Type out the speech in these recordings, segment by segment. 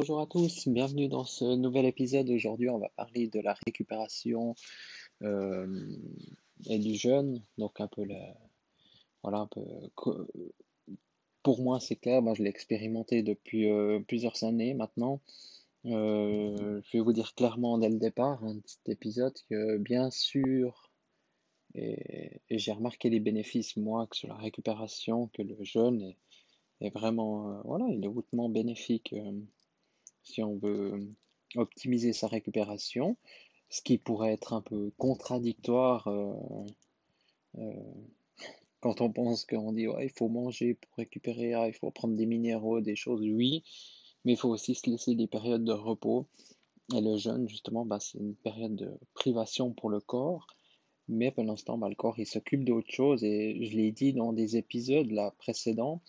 Bonjour à tous, bienvenue dans ce nouvel épisode. Aujourd'hui, on va parler de la récupération euh, et du jeûne. Donc un peu la, voilà un peu pour moi c'est clair. je l'ai expérimenté depuis euh, plusieurs années maintenant. Euh, je vais vous dire clairement dès le départ, un petit épisode, que bien sûr, et, j'ai remarqué les bénéfices moi que sur la récupération, que le jeûne est, est vraiment, voilà, il est hautement bénéfique si on veut optimiser sa récupération, ce qui pourrait être un peu contradictoire euh, euh, quand on pense qu'on dit ouais, il faut manger pour récupérer, ah, il faut prendre des minéraux, des choses, oui, mais il faut aussi se laisser des périodes de repos. Et le jeûne, justement, bah, c'est une période de privation pour le corps. Mais pendant ce temps, bah, le corps, il s'occupe d'autre chose. Et je l'ai dit dans des épisodes précédents,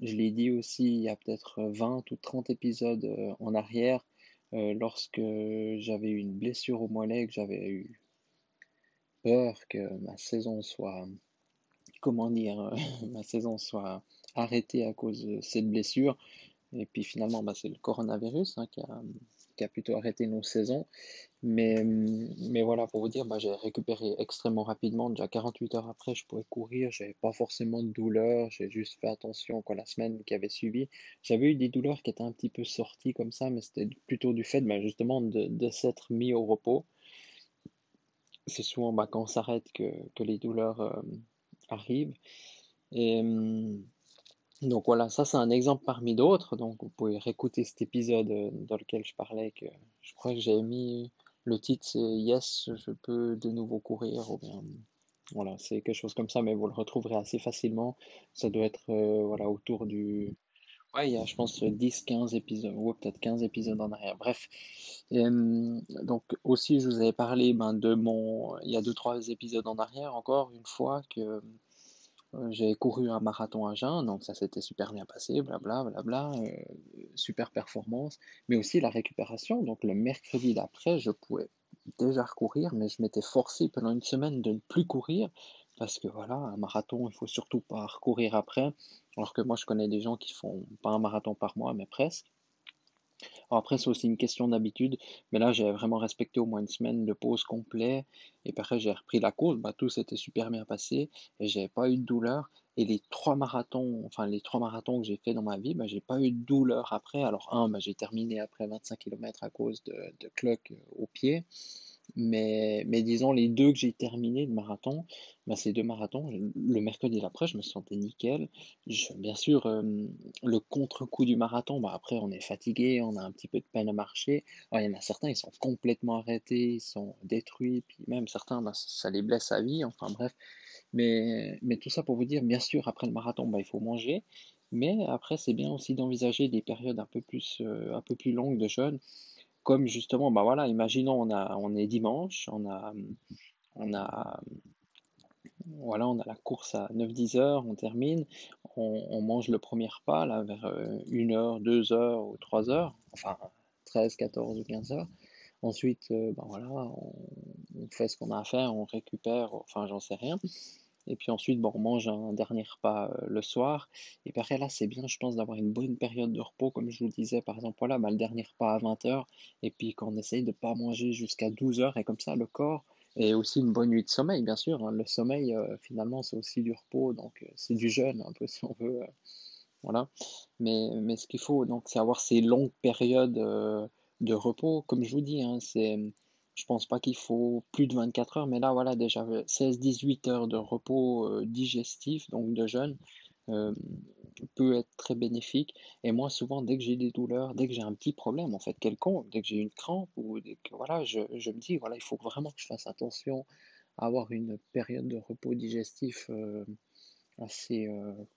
je l'ai dit aussi il y a peut-être 20 ou 30 épisodes euh, en arrière, euh, lorsque j'avais eu une blessure au mollet, que j'avais eu peur que ma saison soit, comment dire, ma saison soit arrêtée à cause de cette blessure. Et puis finalement, bah, c'est le coronavirus hein, qui, a, plutôt arrêté nos saisons. Mais, mais voilà, pour vous dire, bah, j'ai récupéré extrêmement rapidement. Déjà 48 heures après, je pouvais courir. J'avais pas forcément de douleur. J'ai juste fait attention quoi, la semaine qui avait suivi. J'avais eu des douleurs qui étaient un petit peu sorties comme ça, mais c'était plutôt du fait bah, justement de, s'être mis au repos. C'est souvent bah, quand on s'arrête que, que, les douleurs euh, arrivent. Et. Donc voilà, ça c'est un exemple parmi d'autres. Donc vous pouvez réécouter cet épisode euh, dans lequel je parlais que je crois que j'ai mis le titre c'est Yes, je peux de nouveau courir ou bien voilà, c'est quelque chose comme ça, mais vous le retrouverez assez facilement. Ça doit être euh, voilà autour du ouais, il y a je pense 10 15 épisodes ou peut-être 15 épisodes en arrière. Bref. donc aussi je vous avais parlé ben, de mon il y a deux trois épisodes en arrière encore une fois que euh, j'ai couru un marathon à jeun, donc ça s'était super bien passé, blabla, blabla, euh, super performance, mais aussi la récupération. Donc le mercredi d'après, je pouvais déjà recourir, mais je m'étais forcé pendant une semaine de ne plus courir, parce que voilà, un marathon, il faut surtout pas recourir après, alors que moi je connais des gens qui font pas un marathon par mois, mais presque après, c'est aussi une question d'habitude, mais là, j'ai vraiment respecté au moins une semaine de pause complet. Et après, j'ai repris la course, bah, tout s'était super bien passé et j'avais pas eu de douleur. Et les trois marathons, enfin les trois marathons que j'ai fait dans ma vie, bah, j'ai pas eu de douleur après. Alors un, bah, j'ai terminé après 25 km à cause de, de cloques au pied. Mais, mais disons, les deux que j'ai terminés de marathon, bah, ces deux marathons, le mercredi d'après, je me sentais nickel. Je, bien sûr, euh, le contre-coup du marathon, bah, après, on est fatigué, on a un petit peu de peine à marcher. il y en a certains, ils sont complètement arrêtés, ils sont détruits, puis même certains, bah, ça les blesse à vie, enfin bref. Mais, mais tout ça pour vous dire, bien sûr, après le marathon, bah, il faut manger. Mais après, c'est bien aussi d'envisager des périodes un peu plus, euh, un peu plus longues de jeûne comme justement, bah imaginons on est dimanche, on a, on a, voilà, on a la course à 9-10 heures, on termine, on, mange le premier repas là vers 1 heure, 2 heures ou 3 heures, enfin 13, 14 ou 15 heures. Ensuite, euh, bah on fait ce qu'on a à faire, on récupère, enfin j'en sais rien. Et puis ensuite, bon, on mange un dernier repas euh, le soir. Et après, là, c'est bien, je pense, d'avoir une bonne période de repos, comme je vous disais, par exemple, voilà, bah, le dernier repas à 20h, et puis qu'on essaye de ne pas manger jusqu'à 12h, et comme ça, le corps, et aussi une bonne nuit de sommeil, bien sûr. Hein. Le sommeil, euh, finalement, c'est aussi du repos, donc euh, c'est du jeûne, un peu, si on veut. voilà. Mais, mais ce qu'il faut, donc, c'est avoir ces longues périodes de repos. Comme je vous dis, hein, c'est je pense pas qu'il faut plus de 24 heures, mais là, voilà, déjà 16-18 heures de repos euh, digestif, donc de jeûne, euh, peut être très bénéfique. Et moi, souvent, dès que j'ai des douleurs, dès que j'ai un petit problème, en fait, quelconque, dès que j'ai une crampe, ou dès que, voilà, je, me dis, voilà, il faut vraiment que je fasse attention à avoir une période de repos digestif euh, assez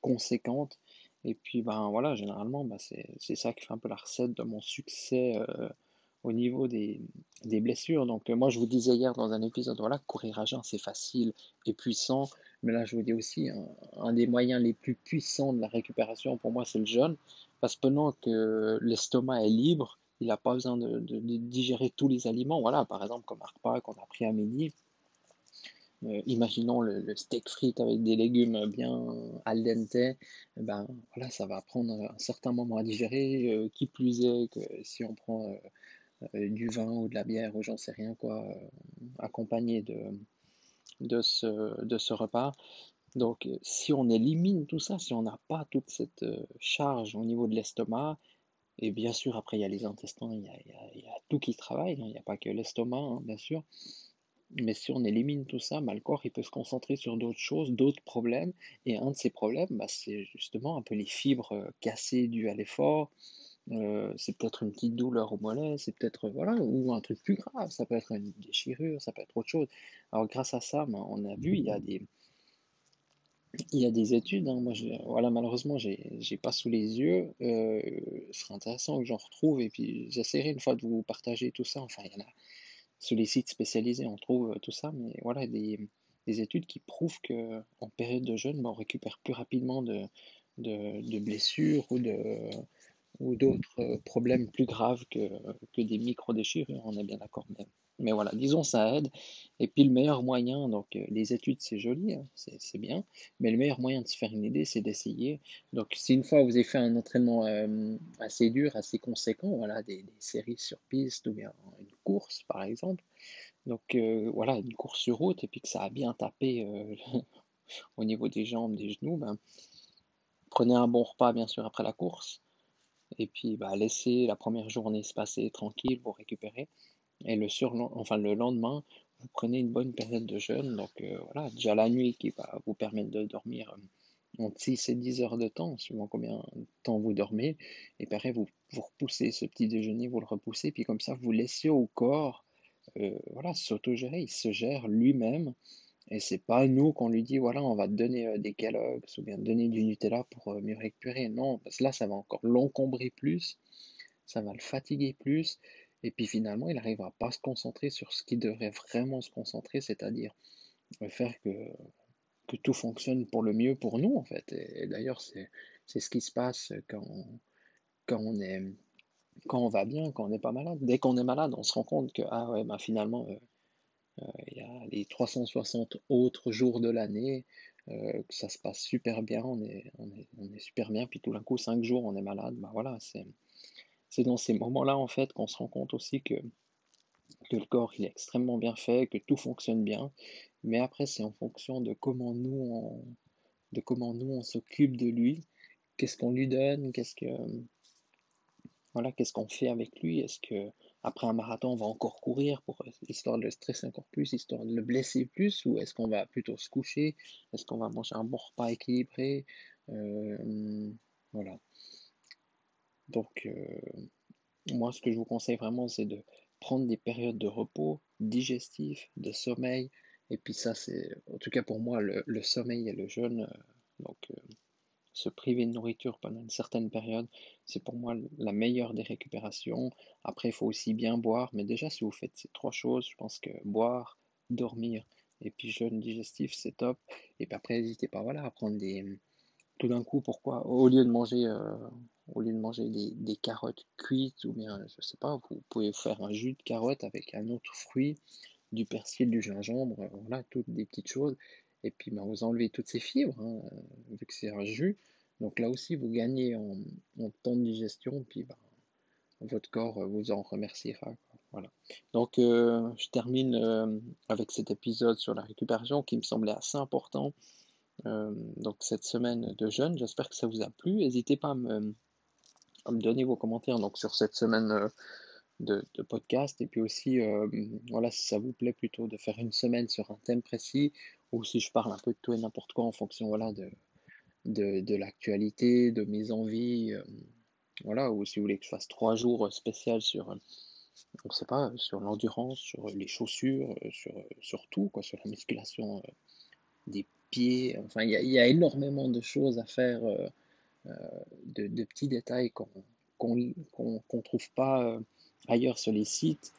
conséquente. Et puis, ben voilà, généralement, ben, c'est ça qui fait un peu la recette de mon succès au niveau des, des blessures. Donc, moi, je vous disais hier dans un épisode, voilà, courir à jeun, c'est facile et puissant. Mais là, je vous dis aussi, un, des moyens les plus puissants de la récupération, pour moi, c'est le jeûne. Parce que pendant que l'estomac est libre, il n'a pas besoin de, digérer tous les aliments. Voilà, par exemple, comme un qu'on a pris à midi. Euh, imaginons le, steak frites avec des légumes bien al dente, eh ben voilà, ça va prendre un certain moment à digérer. Euh, qui plus est que si on prend euh, du vin ou de la bière ou j'en sais rien quoi, accompagné de, de ce, de ce repas. Donc, si on élimine tout ça, si on n'a pas toute cette euh, charge au niveau de l'estomac, et bien sûr, après, il y a les intestins, il y a, tout qui travaille, hein, il n'y a pas que l'estomac, hein, bien sûr. Mais si on élimine tout ça, bah, le corps il peut se concentrer sur d'autres choses, d'autres problèmes. Et un de ces problèmes, bah, c'est justement un peu les fibres euh, cassées dues à l'effort, euh, c'est peut-être une petite douleur au mollet, c'est peut-être voilà, ou un truc plus grave, ça peut être une déchirure, ça peut être autre chose. Alors grâce à ça, ben, on a vu, il y a des, il y a des études, hein. moi je, voilà, malheureusement j'ai pas sous les yeux, euh, ce serait intéressant que j'en retrouve et puis j'essaierai une fois de vous partager tout ça, enfin il y en a sur les sites spécialisés on trouve tout ça, mais voilà des, des études qui prouvent que en période de jeûne ben, on récupère plus rapidement de, de, de blessures ou de ou d'autres euh, problèmes plus graves que, que des micro-déchirures, on est bien d'accord. Mais, mais, voilà, disons ça aide. Et puis le meilleur moyen, donc euh, les études c'est joli, hein, c'est bien, mais le meilleur moyen de se faire une idée c'est d'essayer. Donc si une fois vous avez fait un entraînement euh, assez dur, assez conséquent, voilà, des, séries sur piste ou bien une course par exemple, donc voilà, une course sur route et puis que ça a bien tapé au niveau des jambes, des genoux, ben, prenez un bon repas bien sûr après la course et puis bah, laissez la première journée se passer tranquille, vous récupérez, et le, enfin, le lendemain, vous prenez une bonne période de jeûne, donc euh, voilà, déjà la nuit qui va vous permettre de dormir euh, entre 6 et 10 heures de temps, suivant combien de temps vous dormez, et pareil, vous, vous repoussez ce petit déjeuner, vous le repoussez, puis comme ça, vous laissez au corps, euh, voilà, s'autogérer, il se gère lui-même, et c'est pas nous qu'on lui dit, voilà, on va te donner euh, des Kellogg's ou bien te donner du Nutella pour euh, mieux récupérer. Non, parce que là, ça va encore l'encombrer plus, ça va le fatiguer plus, et puis finalement, il n'arrivera pas à se concentrer sur ce qu'il devrait vraiment se concentrer, c'est-à-dire euh, faire que, que tout fonctionne pour le mieux pour nous, en fait. Et, d'ailleurs, c'est, c'est ce qui se passe quand, quand on est quand on va bien, quand on n'est pas malade. Dès qu'on est malade, on se rend compte que ah ouais, ben finalement, il y a les 360 autres jours de l'année, euh, que ça se passe super bien, on est, on est, on est super bien, puis tout d'un coup, 5 jours, on est malade. Bah voilà, c'est, c'est dans ces moments-là, en fait, qu'on se rend compte aussi que, que le corps, il est extrêmement bien fait, que tout fonctionne bien. Mais après, c'est en fonction de comment nous, on, de comment nous, on s'occupe de lui, qu'est-ce qu'on lui donne, qu'est-ce que, voilà, qu'est-ce qu'on fait avec lui, est-ce que après un marathon, on va encore courir pour histoire de le stresser encore plus, histoire de le blesser plus, ou est-ce qu'on va plutôt se coucher, est-ce qu'on va manger un bon repas équilibré, euh, voilà. Donc, euh, moi, ce que je vous conseille vraiment, c'est de prendre des périodes de repos digestif, de sommeil, et puis ça, c'est, en tout cas pour moi, le, sommeil et le jeûne, euh, se priver de nourriture pendant une certaine période, c'est pour moi la meilleure des récupérations. Après, il faut aussi bien boire, mais déjà, si vous faites ces trois choses, je pense que boire, dormir et puis jeûne digestif, c'est top. Et puis après, n'hésitez pas voilà, à prendre des. Tout d'un coup, pourquoi Au lieu de manger, euh, au lieu de manger des, carottes cuites, ou bien, je sais pas, vous pouvez faire un jus de carotte avec un autre fruit, du persil, du gingembre, voilà, toutes des petites choses. Et puis ben, vous enlevez toutes ces fibres, hein, vu que c'est un jus. Donc là aussi, vous gagnez en, temps de digestion, puis ben, votre corps euh, vous en remerciera. Voilà. Donc euh, je termine euh, avec cet épisode sur la récupération qui me semblait assez important. donc cette semaine de jeûne, j'espère que ça vous a plu. N'hésitez pas à me, donner vos commentaires donc, sur cette semaine de, podcast. Et puis aussi, voilà, si ça vous plaît plutôt de faire une semaine sur un thème précis ou si je parle un peu de tout et n'importe quoi en fonction voilà, de, de, l'actualité, de mes envies, euh, voilà, ou si vous voulez que je fasse trois jours spécial sur, euh, on sait pas, sur l'endurance, sur les chaussures, euh, sur, sur tout, quoi, sur la musculation des pieds, enfin, il y, a énormément de choses à faire, de, petits détails qu'on qu'on trouve pas ailleurs sur les sites,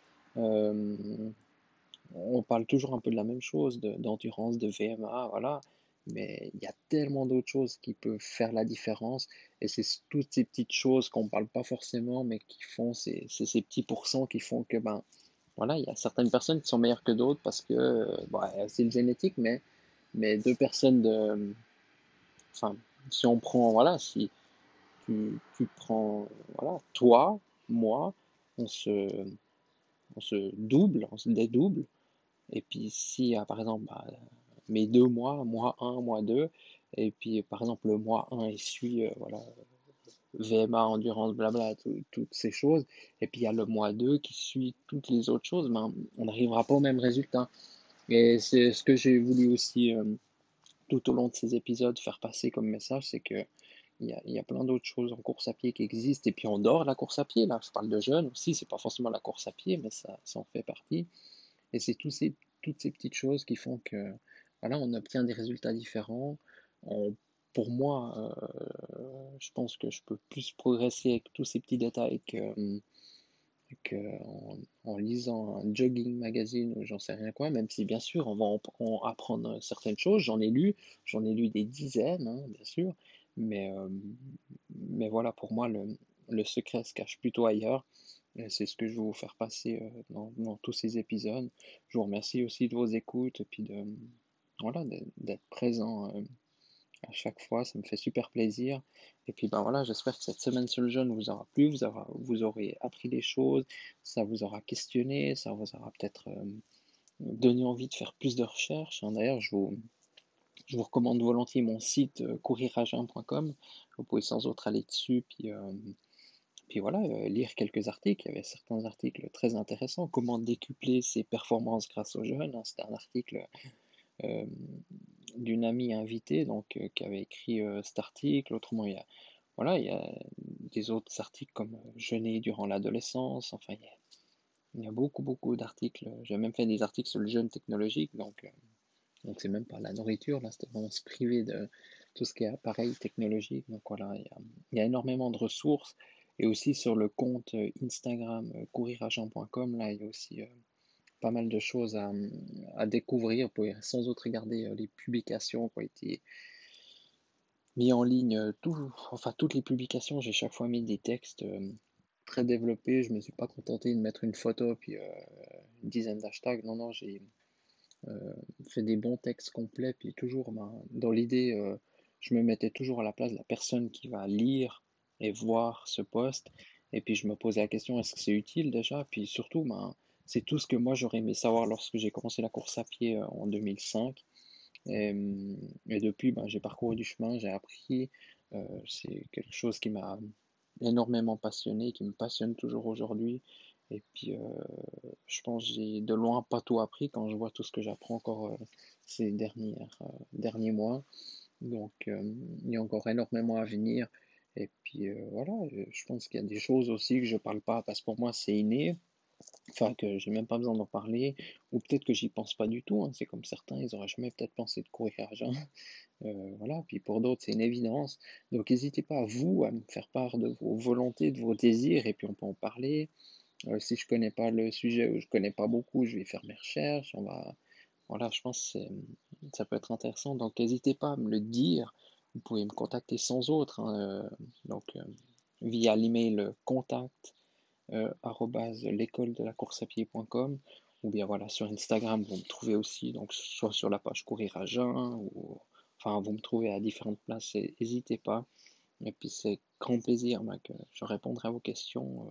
on parle toujours un peu de la même chose, d'endurance, de, VMA, voilà. Mais il y a tellement d'autres choses qui peuvent faire la différence. Et c'est toutes ces petites choses qu'on ne parle pas forcément, mais qui font, c'est ces petits pourcents qui font que, ben, voilà, il y a certaines personnes qui sont meilleures que d'autres parce que, c'est une génétique, mais, mais deux personnes de. Enfin, si on prend, voilà, si tu, tu prends, voilà, toi, moi, on se, on se double, on se dédouble, et puis si, par exemple, bah, mes deux mois, mois 1, mois 2, et puis par exemple le mois 1 il suit, euh, voilà, VMA, endurance, blabla, toutes ces choses, et puis il y a le mois 2 qui suit toutes les autres choses, ben, on n'arrivera pas au même résultat. Et c'est ce que j'ai voulu aussi euh, tout au long de ces épisodes faire passer comme message, c'est que il y a, y a, plein d'autres choses en course à pied qui existent, et puis on dort la course à pied, là je parle de jeunes aussi, c'est pas forcément la course à pied, mais ça, ça en fait partie. Et c'est ces, toutes ces petites choses qui font que voilà, on obtient des résultats différents. pour moi, euh, je pense que je peux plus progresser avec tous ces petits détails que en, lisant un jogging magazine ou j'en sais rien quoi, même si bien sûr on va en, apprendre certaines choses. J'en ai lu, j'en ai lu des dizaines, hein, bien sûr, mais, euh, mais voilà, pour moi, le, le secret se cache plutôt ailleurs. C'est ce que je vais vous faire passer euh, dans, tous ces épisodes. Je vous remercie aussi de vos écoutes et puis de voilà d'être présent euh, à chaque fois. Ça me fait super plaisir. Et puis ben voilà, j'espère que cette semaine sur le jeûne vous aura plu, vous, aura, vous aurez appris des choses, ça vous aura questionné, ça vous aura peut-être euh, donné envie de faire plus de recherches. Hein, d'ailleurs, je vous, je vous recommande volontiers mon site couriragin.com. Vous pouvez sans autre aller dessus puis puis voilà, euh, lire quelques articles. Il y avait certains articles très intéressants. Comment décupler ses performances grâce aux jeunes. Hein. C'était un article euh, d'une amie invitée donc, euh, qui avait écrit cet article. Autrement, il y a, voilà, il y a des autres articles comme Jeûner durant l'adolescence. Enfin, il y, a, beaucoup, beaucoup d'articles. J'ai même fait des articles sur le jeûne technologique. Donc, donc c'est même pas la nourriture. Là, c'était vraiment se priver de tout ce qui est appareil technologique. Donc voilà, il y a énormément de ressources. Et aussi sur le compte euh, Instagram euh, couriragent.com, là il y a aussi euh, pas mal de choses à, à, découvrir. Vous pouvez sans autre regarder les publications qui ont été mises en ligne. Tout, enfin toutes les publications, j'ai chaque fois mis des textes très développés. Je ne me suis pas contenté de mettre une photo puis une dizaine d'hashtags. Non, non, j'ai fait des bons textes complets. Puis toujours, ben, dans l'idée, je me mettais toujours à la place de la personne qui va lire et voir ce poste. Et puis je me posais la question, est-ce que c'est utile déjà? Puis surtout, ben, c'est tout ce que moi j'aurais aimé savoir lorsque j'ai commencé la course à pied euh, en 2005. Et, depuis, ben, j'ai parcouru du chemin, j'ai appris. Euh, c'est quelque chose qui m'a énormément passionné, qui me passionne toujours aujourd'hui. Et puis, euh, je pense que j'ai de loin pas tout appris quand je vois tout ce que j'apprends encore ces dernières, derniers mois. Donc, il y a encore énormément à venir. Et puis euh, voilà, je pense qu'il y a des choses aussi que je parle pas parce que pour moi c'est inné, enfin que j'ai même pas besoin d'en parler, ou peut-être que j'y pense pas du tout, hein. c'est comme certains, ils auraient jamais peut-être pensé de courir à jeun. Euh, voilà, puis pour d'autres c'est une évidence. Donc n'hésitez pas à vous à me faire part de vos volontés, de vos désirs, et puis on peut en parler. Euh, si je connais pas le sujet ou je connais pas beaucoup, je vais faire mes recherches, on va. Voilà, je pense que ça peut être intéressant, donc n'hésitez pas à me le dire vous pouvez me contacter sans autre, hein, euh, donc euh, via l'email contact euh, l'école de la course à pied.com ou bien voilà sur Instagram vous me trouvez aussi donc soit sur la page courir à jeun ou enfin vous me trouvez à différentes places n'hésitez pas. Et puis c'est grand plaisir que je répondrai à vos questions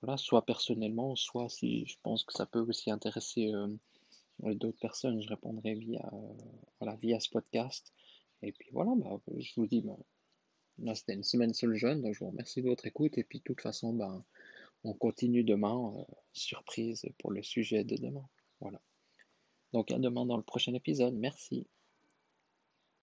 voilà soit personnellement soit si je pense que ça peut aussi intéresser d'autres personnes je répondrai via voilà via ce podcast et puis voilà, bah, je vous dis, bah, là c'était une semaine sur le jeûne, donc je vous remercie de votre écoute. Et puis de toute façon, bah, on continue demain, euh, surprise pour le sujet de demain. Voilà. Donc à demain dans le prochain épisode. Merci.